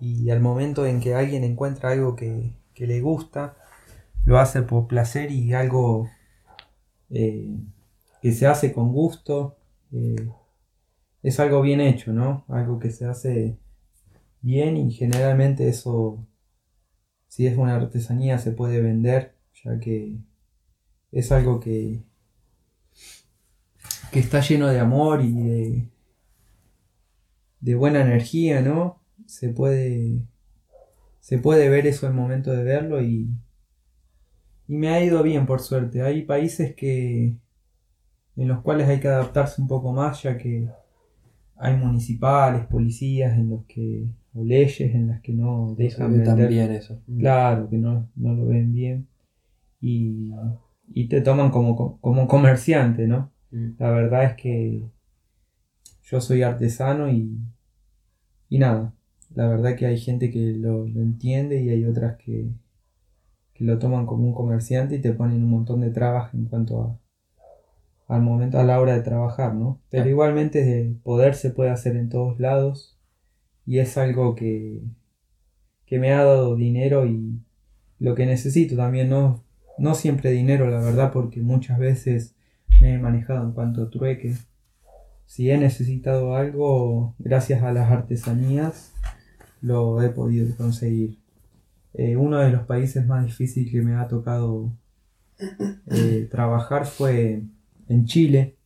Y al momento en que alguien encuentra algo que, que le gusta, lo hace por placer y algo eh, que se hace con gusto. eh, es algo bien hecho, ¿no? Algo que se hace bien y generalmente eso, si es una artesanía, se puede vender, ya que es algo que, que está lleno de amor y de, buena energía, ¿no? Se puede, se puede ver eso al momento de verlo y, y me ha ido bien por suerte. Hay países que en los cuales hay que adaptarse un poco más, ya que hay municipales, policías en los que o leyes en las que no dejan vender también eso. Claro, que no, no lo ven bien. Y, y te toman como, co- como comerciante, ¿no? Mm. La verdad es que yo soy artesano y, y nada. La verdad que hay gente que lo, lo entiende y hay otras que, que lo toman como un comerciante y te ponen un montón de trabas en cuanto a al momento, a la hora de trabajar, ¿no? Pero igualmente de poder se puede hacer en todos lados y es algo que, que me ha dado dinero y lo que necesito también, no, no siempre dinero, la verdad, porque muchas veces me he manejado en cuanto a trueque. Si he necesitado algo, gracias a las artesanías, lo he podido conseguir. Eh, uno de los países más difíciles que me ha tocado eh, trabajar fue en Chile,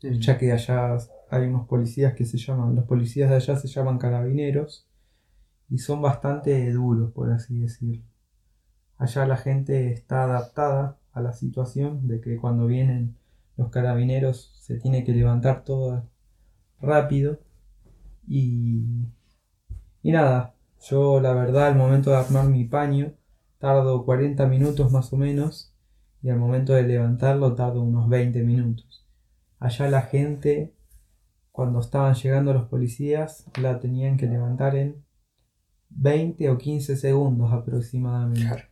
ya que allá hay unos policías que se llaman, los policías de allá se llaman carabineros y son bastante duros, por así decirlo. Allá la gente está adaptada a la situación de que cuando vienen los carabineros se tiene que levantar todo rápido. Y, y nada, yo la verdad al momento de armar mi paño tardo 40 minutos más o menos y al momento de levantarlo tardo unos 20 minutos. Allá la gente, cuando estaban llegando los policías, la tenían que levantar en 20 o 15 segundos aproximadamente. Claro.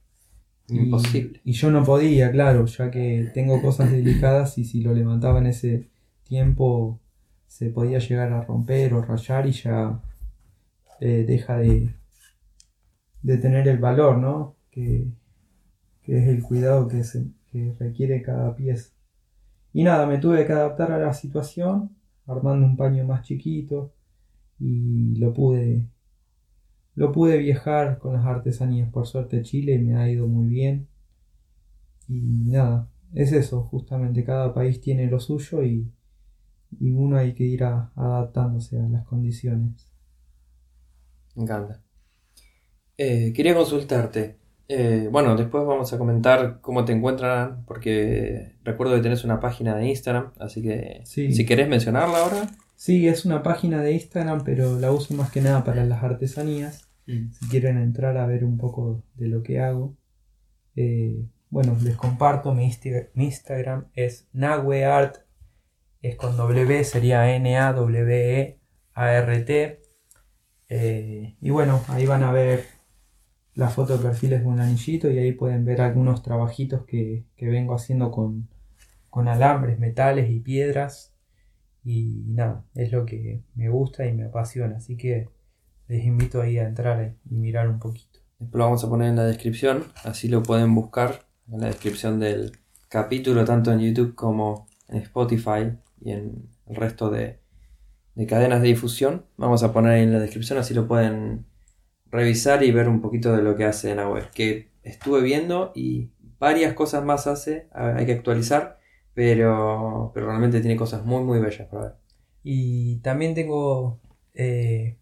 Y- Imposible. Y, yo no podía, claro, ya que tengo cosas delicadas y si lo levantaba en ese tiempo se podía llegar a romper o rayar y ya eh, deja de, de tener el valor, ¿no? Que, que es el cuidado que, se, que requiere cada pieza. Y nada, me tuve que adaptar a la situación, armando un paño más chiquito y lo pude lo pude viajar con las artesanías. Por suerte Chile me ha ido muy bien. Y nada, es eso, justamente cada país tiene lo suyo y, y uno hay que ir adaptándose a las condiciones. Me encanta. Eh, quería consultarte. Eh, bueno, después vamos a comentar cómo te encuentran, porque recuerdo que tenés una página de Instagram, así que si querés mencionarla ahora. Sí, es una página de Instagram, pero la uso más que nada para las artesanías. Mm. Si quieren entrar a ver un poco de lo que hago. Eh, bueno, les comparto, mi, Instagram es naweart, es con W, sería N-A-W-E-A-R-T. Eh, y bueno, ahí van a ver la foto de perfiles de un anillito y ahí pueden ver algunos trabajitos que, vengo haciendo con, con, alambres, metales y piedras. Y nada, es lo que me gusta y me apasiona. Así que les invito ahí a entrar y mirar un poquito. Después lo vamos a poner en la descripción, así lo pueden buscar en la descripción del capítulo, tanto en YouTube como en Spotify y en el resto de, de cadenas de difusión. Vamos a poner en la descripción, así lo pueden revisar y ver un poquito de lo que hace en la web. Que estuve viendo y varias cosas más hace, hay que actualizar, pero, pero realmente tiene cosas muy, muy bellas para ver. Y también tengo eh,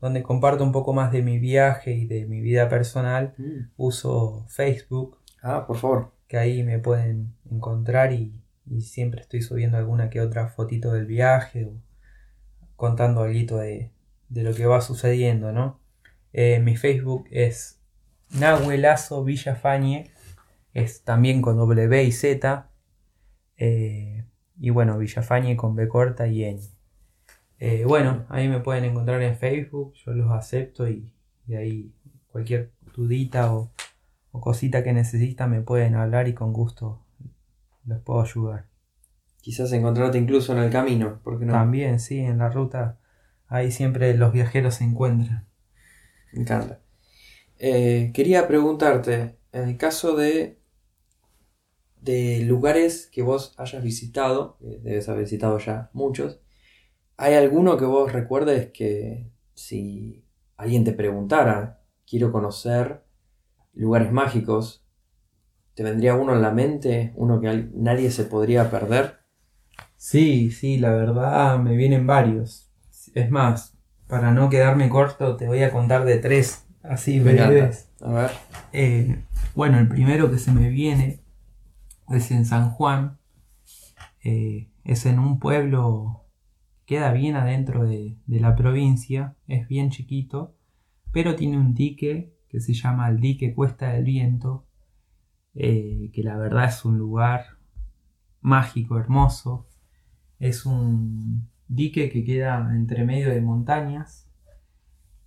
donde comparto un poco más de mi viaje y de mi vida personal. Mm. Uso Facebook. Ah, por favor. Que ahí me pueden encontrar y, siempre estoy subiendo alguna que otra fotito del viaje o contando algo de, de lo que va sucediendo, ¿no? Eh, mi Facebook es Nahuelazo Villafañe. Es también con W y Z. Eh, y bueno, Villafañe con B corta y Ñ. Eh, bueno, ahí me pueden encontrar en Facebook. Yo los acepto y, ahí cualquier dudita o, cosita que necesitan me pueden hablar y con gusto los puedo ayudar. Quizás encontrarte incluso en el camino, porque no? También, sí, en la ruta. Ahí siempre los viajeros se encuentran. Me encanta. Eh, quería preguntarte, en el caso de, de lugares que vos hayas visitado, debes haber visitado ya muchos, ¿hay alguno que vos recuerdes que si alguien te preguntara, quiero conocer lugares mágicos, ¿te vendría uno en la mente, uno que nadie se podría perder? Sí, sí, la verdad me vienen varios. Es más, para no quedarme corto, te voy a contar de tres, así breves. A ver. Eh, bueno, el primero que se me viene es en San Juan. Eh, es en un pueblo, queda bien adentro de, la provincia, es bien chiquito, pero tiene un dique que se llama el dique Cuesta del Viento, eh, que la verdad es un lugar mágico, hermoso. Es un, dique que queda entre medio de montañas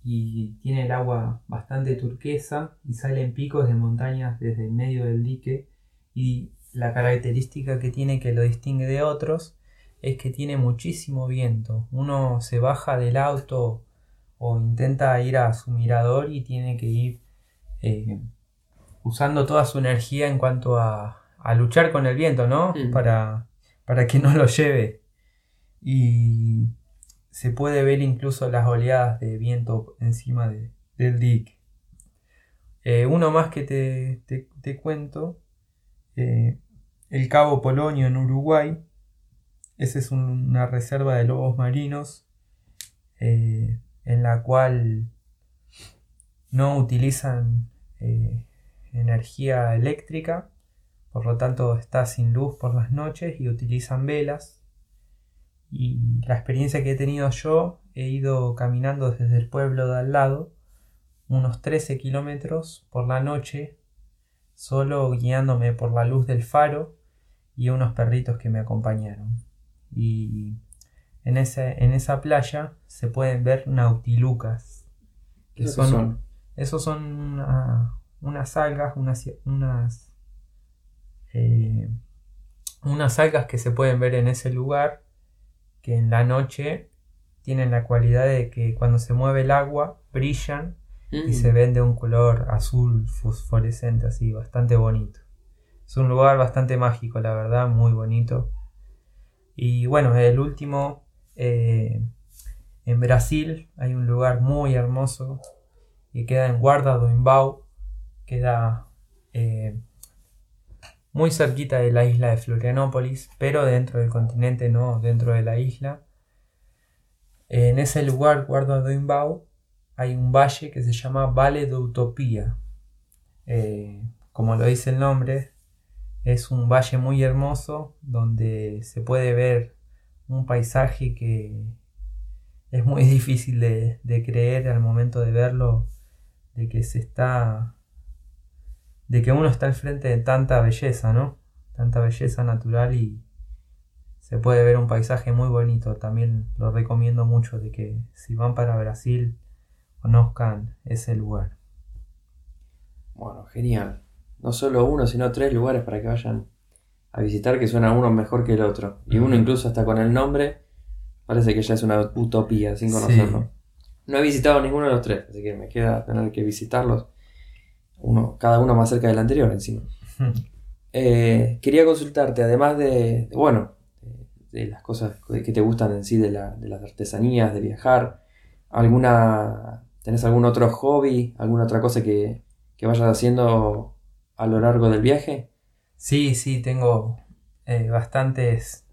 y tiene el agua bastante turquesa y salen picos de montañas desde el medio del dique y la característica que tiene que lo distingue de otros es que tiene muchísimo viento. Uno se baja del auto o intenta ir a su mirador y tiene que ir eh, usando toda su energía en cuanto a, luchar con el viento, ¿no? Mm. Para, para que no lo lleve y se puede ver incluso las oleadas de viento encima del dique. Eh, uno más que te, cuento, eh, el Cabo Polonio en Uruguay, esa es una reserva de lobos marinos eh, en la cual no utilizan energía eléctrica, por lo tanto está sin luz por las noches y utilizan velas y la experiencia que he tenido yo, he ido caminando desde el pueblo de al lado, unos 13 kilómetros por la noche, solo guiándome por la luz del faro y unos perritos que me acompañaron. Y en, en esa playa se pueden ver nautilucas. Que son, Esos son unas algas, unas, unas, eh, unas algas que se pueden ver en ese lugar que en la noche tienen la cualidad de que cuando se mueve el agua brillan y se mm. ven de un color azul fosforescente, así, bastante bonito. Es un lugar bastante mágico, la verdad, muy bonito. Y bueno, el último, eh, en Brasil hay un lugar muy hermoso que queda en Guarda do Imbau, queda eh, muy cerquita de la isla de Florianópolis, pero dentro del continente, no dentro de la isla. En ese lugar, Guardo de hay un valle que se llama Valle de Utopía. Eh, como lo dice el nombre, es un valle muy hermoso donde se puede ver un paisaje que es muy difícil de, creer al momento de verlo, de que se está, de que uno está al frente de tanta belleza, ¿no? Tanta belleza natural y se puede ver un paisaje muy bonito. También lo recomiendo mucho de que si van para Brasil conozcan ese lugar. Bueno, genial. No solo uno, sino tres lugares para que vayan a visitar que suena uno mejor que el otro. Y uno incluso hasta con el nombre parece que ya es una utopía sin conocerlo. No he visitado ninguno de los tres, así que me queda tener que visitarlos. Uno, cada uno más cerca del anterior encima. Eh, quería consultarte, además de, bueno, de, las cosas que te gustan en sí, de, de las artesanías, de viajar, alguna ¿Tenés algún otro hobby, alguna otra cosa que, vayas haciendo a lo largo del viaje? Sí, sí, tengo eh, bastantes,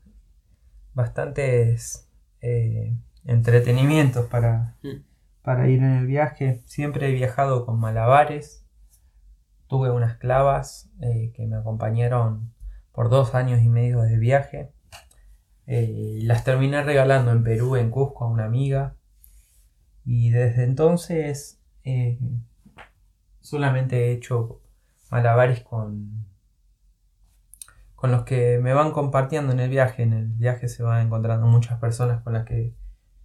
bastantes eh, entretenimientos para, mm. para ir en el viaje. Siempre he viajado con malabares. Tuve unas clavas eh, que me acompañaron por dos años y medio de viaje. las terminé regalando en Perú, en Cusco, a una amiga. Y desde entonces eh, solamente he hecho malabares con, con los que me van compartiendo en el viaje. En el viaje se van encontrando muchas personas con las que,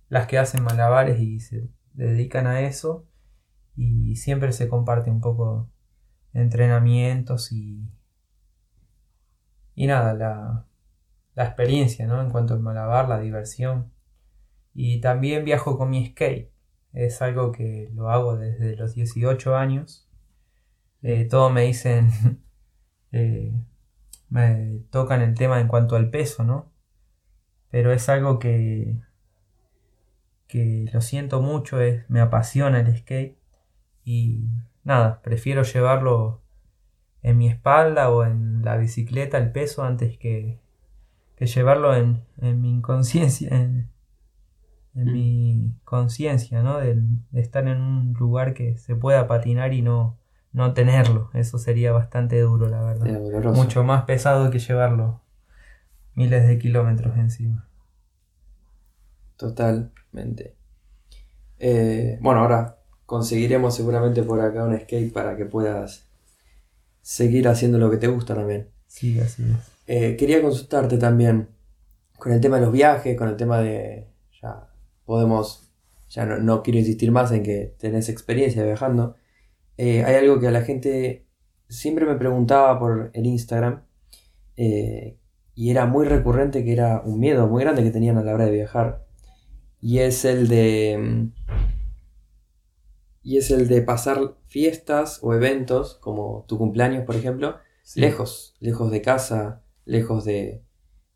las que hacen malabares y se dedican a eso. Y siempre se comparte un poco entrenamientos y, y nada, la, la experiencia ¿no? en cuanto al malabar, la diversión. Y también viajo con mi skate. Es algo que lo hago desde los 18 años. Eh, todo me dicen, eh, me tocan el tema en cuanto al peso, ¿no? Pero es algo que, que lo siento mucho, es, me apasiona el skate y nada, prefiero llevarlo en mi espalda o en la bicicleta el peso antes que, que llevarlo en, en mi inconsciencia, en, en mi conciencia, ¿no? De, estar en un lugar que se pueda patinar y no, no tenerlo. Eso sería bastante duro, la verdad. Mucho más pesado que llevarlo miles de kilómetros encima. Totalmente. Eh, bueno, ahora conseguiremos seguramente por acá un skate para que puedas seguir haciendo lo que te gusta también. Sí, así es. Eh, quería consultarte también con el tema de los viajes, con el tema de ya podemos, ya no, quiero insistir más en que tenés experiencia viajando, eh, hay algo que a la gente siempre me preguntaba por el Instagram eh, y era muy recurrente que era un miedo muy grande que tenían a la hora de viajar y es el de y es el de pasar fiestas o eventos como tu cumpleaños por ejemplo lejos lejos de casa lejos de,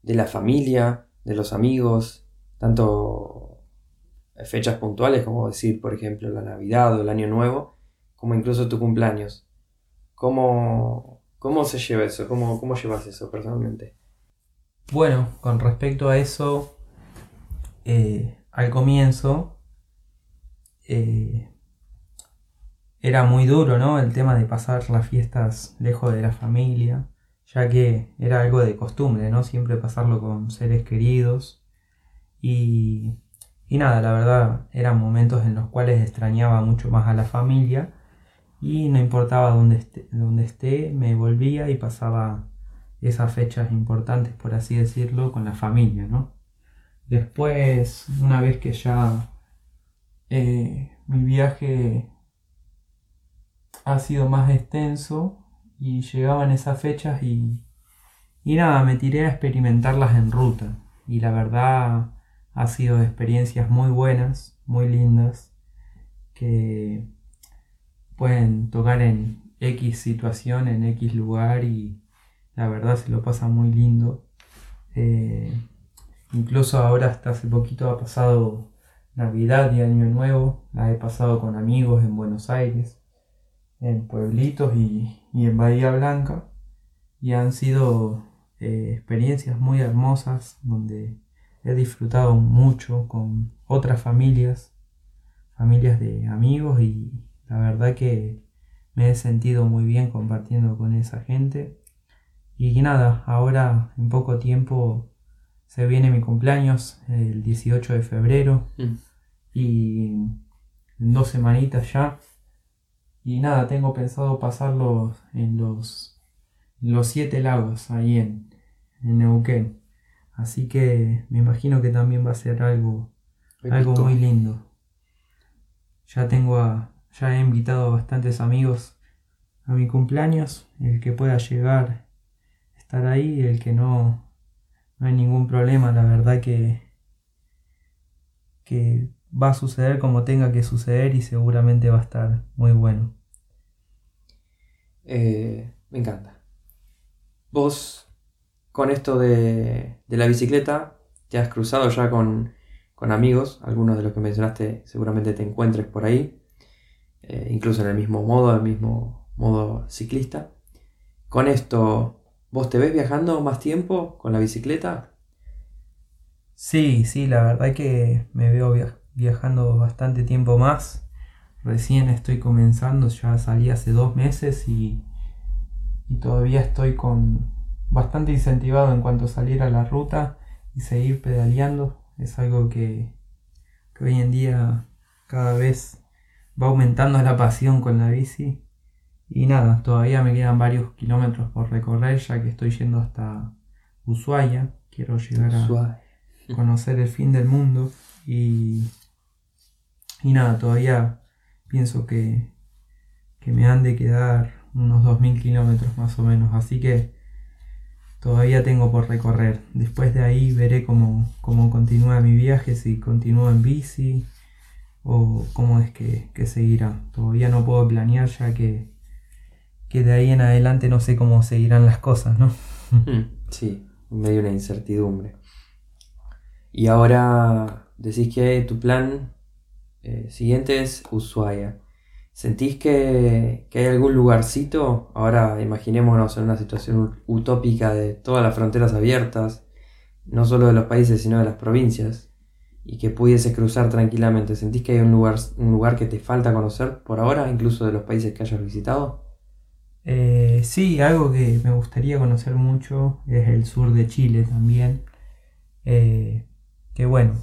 de la familia de los amigos tanto fechas puntuales, como decir, por ejemplo, la Navidad o el Año Nuevo, como incluso tu cumpleaños. ¿Cómo, cómo se lleva eso? ¿Cómo, ¿Cómo llevas eso personalmente? Bueno, con respecto a eso, eh, al comienzo eh, era muy duro, ¿no? El tema de pasar las fiestas lejos de la familia, ya que era algo de costumbre, ¿no? Siempre pasarlo con seres queridos y y nada, la verdad eran momentos en los cuales extrañaba mucho más a la familia y no importaba dónde esté, dónde esté me volvía y pasaba esas fechas importantes, por así decirlo, con la familia, ¿no? Después, una vez que ya eh, mi viaje ha sido más extenso y llegaban esas fechas y, y nada, me tiré a experimentarlas en ruta. Y la verdad ha sido experiencias muy buenas, muy lindas, que pueden tocar en X situación, en X lugar y la verdad se lo pasa muy lindo. Eh, incluso ahora hasta hace poquito ha pasado Navidad y Año Nuevo, la he pasado con amigos en Buenos Aires, en pueblitos y, y en Bahía Blanca. y han sido eh, experiencias muy hermosas donde he disfrutado mucho con otras familias, familias de amigos y la verdad que me he sentido muy bien compartiendo con esa gente. Y nada, ahora en poco tiempo se viene mi cumpleaños, el 18 de febrero, Mm. y en dos semanitas ya. Y nada, tengo pensado pasarlo en los, en los siete lagos ahí en, en Neuquén. Así que me imagino que también va a ser algo, algo muy lindo. Ya tengo a, ya he invitado a bastantes amigos a mi cumpleaños. El que pueda llegar, estar ahí, el que no, no hay ningún problema. La verdad que, que va a suceder como tenga que suceder y seguramente va a estar muy bueno. Eh, me encanta. Vos, con esto de, de la bicicleta, te has cruzado ya con, con amigos, algunos de los que mencionaste seguramente te encuentres por ahí, eh, incluso en el mismo modo, el mismo modo ciclista. Con esto, ¿vos te ves viajando más tiempo con la bicicleta? Sí, sí, la verdad que me veo via- viajando bastante tiempo más. Recién estoy comenzando, ya salí hace dos meses y, y todavía estoy con bastante incentivado en cuanto a salir a la ruta y seguir pedaleando. Es algo que, que hoy en día cada vez va aumentando la pasión con la bici. Y nada, todavía me quedan varios kilómetros por recorrer ya que estoy yendo hasta Ushuaia. Quiero llegar a, conocer el fin del mundo y, y nada, todavía pienso que, que me han de quedar unos 2.000 kilómetros más o menos, así que todavía tengo por recorrer. Después de ahí veré cómo, cómo continúa mi viaje, si continúo en bici o cómo es que, que seguirá. Todavía no puedo planear ya que, que de ahí en adelante no sé cómo seguirán las cosas, ¿no? Mm, Sí, medio una incertidumbre. Y ahora decís que tu plan eh, siguiente es Ushuaia. ¿Sentís que, que hay algún lugarcito? Ahora imaginémonos en una situación utópica de todas las fronteras abiertas, no solo de los países, sino de las provincias, y que pudieses cruzar tranquilamente. ¿Sentís que hay un lugar, un lugar que te falta conocer por ahora, incluso de los países que hayas visitado? Eh, sí, algo que me gustaría conocer mucho es el sur de Chile también. Eh, que bueno,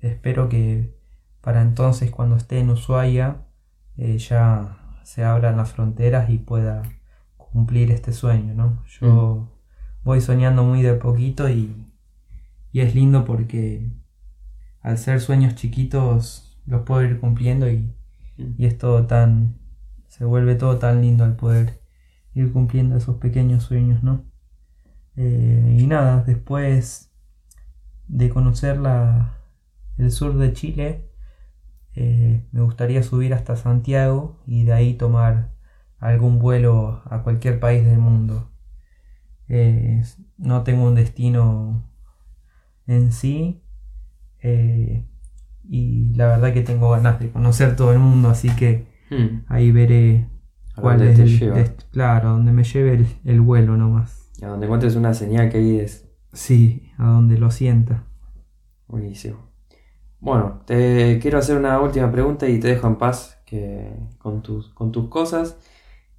espero que para entonces cuando esté en Ushuaia eh, ya se abran las fronteras y pueda cumplir este sueño, ¿no? Yo voy soñando muy de poquito y, y es lindo porque al ser sueños chiquitos los puedo ir cumpliendo y, y es todo tan, se vuelve todo tan lindo al poder ir cumpliendo esos pequeños sueños, ¿no? Eh, y nada, después de conocer la, el sur de Chile, eh, me gustaría subir hasta Santiago y de ahí tomar algún vuelo a cualquier país del mundo. Eh, no tengo un destino en sí eh, y la verdad que tengo ganas de conocer todo el mundo, así que Hmm, ahí veré ¿A cuál dónde es te el lleva? claro, donde me lleve el, el vuelo nomás. A donde encuentres una señal que ahí es Sí, a donde lo sienta. Buenísimo. Bueno, te quiero hacer una última pregunta y te dejo en paz que, con, tus, con tus cosas.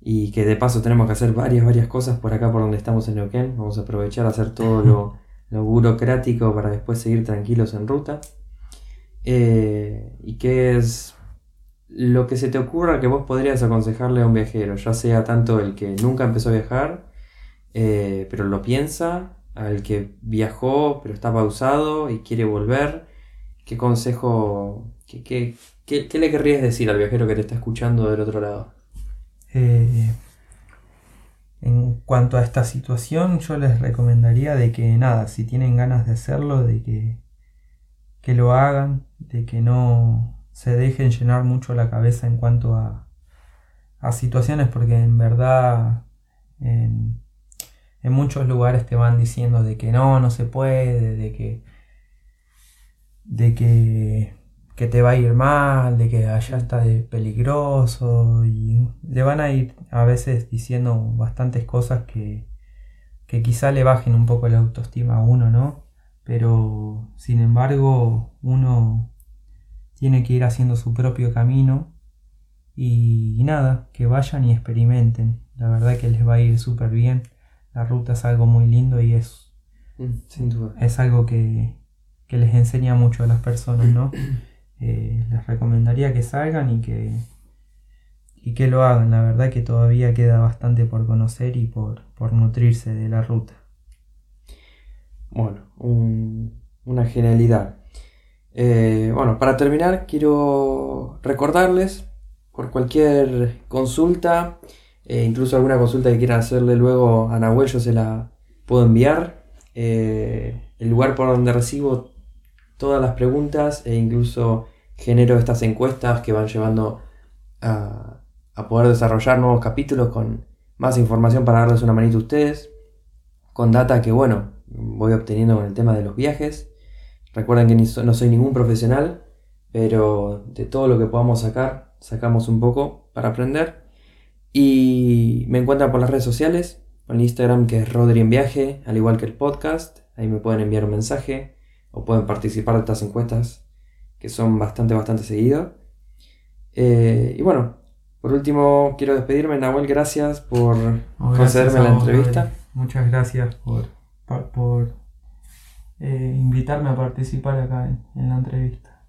Y que de paso tenemos que hacer varias, varias cosas por acá por donde estamos en Neuquén. Vamos a aprovechar a hacer todo lo, lo burocrático para después seguir tranquilos en ruta. Eh, y qué es lo que se te ocurra que vos podrías aconsejarle a un viajero, ya sea tanto el que nunca empezó a viajar, eh, pero lo piensa, al que viajó pero está pausado y quiere volver. ¿Qué consejo, qué, qué- qué- le querrías decir al viajero que te está escuchando del otro lado? Eh, en cuanto a esta situación, yo les recomendaría de que nada, si tienen ganas de hacerlo, de que, que lo hagan, de que no se dejen llenar mucho la cabeza en cuanto a, a situaciones, porque en verdad en, en muchos lugares te van diciendo de que no, no se puede, de que de que, que te va a ir mal, de que allá está de peligroso y le van a ir a veces diciendo bastantes cosas que que quizá le bajen un poco la autoestima a uno, ¿no? Pero sin embargo uno tiene que ir haciendo su propio camino y, nada, que vayan y experimenten. La verdad que les va a ir súper bien. La ruta es algo muy lindo y es, mm, es algo que, que les enseña mucho a las personas, ¿no? Eh, les recomendaría que salgan y que, y que lo hagan. La verdad que todavía queda bastante por conocer y por, por nutrirse de la ruta. Bueno, una genialidad. Eh, bueno, para terminar, quiero recordarles por cualquier consulta, eh, incluso alguna consulta que quieran hacerle luego a Nahuel, yo se la puedo enviar. el lugar por donde recibo todas las preguntas e incluso genero estas encuestas que van llevando a, poder desarrollar nuevos capítulos con más información para darles una manita a ustedes, con data que bueno, voy obteniendo con el tema de los viajes. Recuerden que no soy ningún profesional, pero de todo lo que podamos sacar, sacamos un poco para aprender. Y me encuentran por las redes sociales, por Instagram que es Rodri en Viaje, al igual que el podcast. Ahí me pueden enviar un mensaje o pueden participar de estas encuestas que son bastante, bastante seguidas. Eh, y bueno, por último quiero despedirme, Nahuel, gracias por concederme la entrevista. Muchas gracias por, por, eh, invitarme a participar acá en, la entrevista.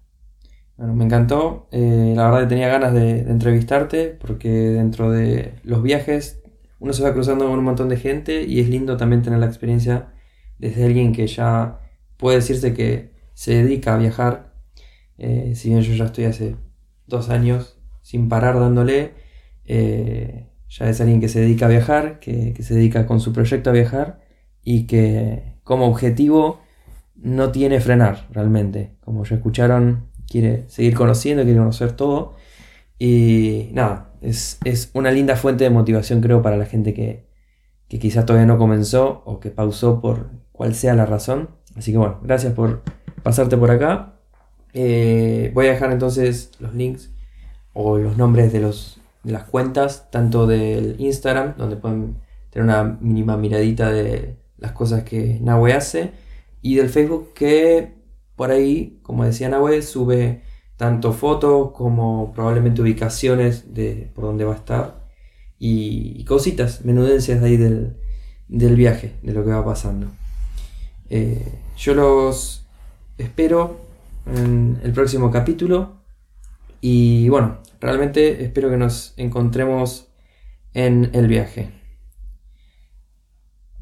Bueno, me encantó. Eh, la verdad que tenía ganas de, entrevistarte porque dentro de los viajes uno se va cruzando con un montón de gente y es lindo también tener la experiencia desde alguien que ya puede decirse que se dedica a viajar eh, si bien yo ya estoy hace dos años sin parar dándole, eh, ya es alguien que se dedica a viajar, que, se dedica con su proyecto a viajar y que como objetivo no tiene frenar realmente. Como ya escucharon, quiere seguir conociendo, quiere conocer todo. Y nada, es, una linda fuente de motivación creo para la gente que, que quizás todavía no comenzó o que pausó por cual sea la razón. Así que bueno, gracias por pasarte por acá eh, voy a dejar entonces los links o los nombres de, los, las cuentas, tanto del Instagram, donde pueden tener una mínima miradita de las cosas que Nahue hace, y del Facebook que por ahí, como decía Nahue, sube tanto fotos como probablemente ubicaciones de por dónde va a estar y, cositas, menudencias de ahí del, viaje, de lo que va pasando. Eh, yo los espero en el próximo capítulo. Y bueno, realmente espero que nos encontremos en el viaje.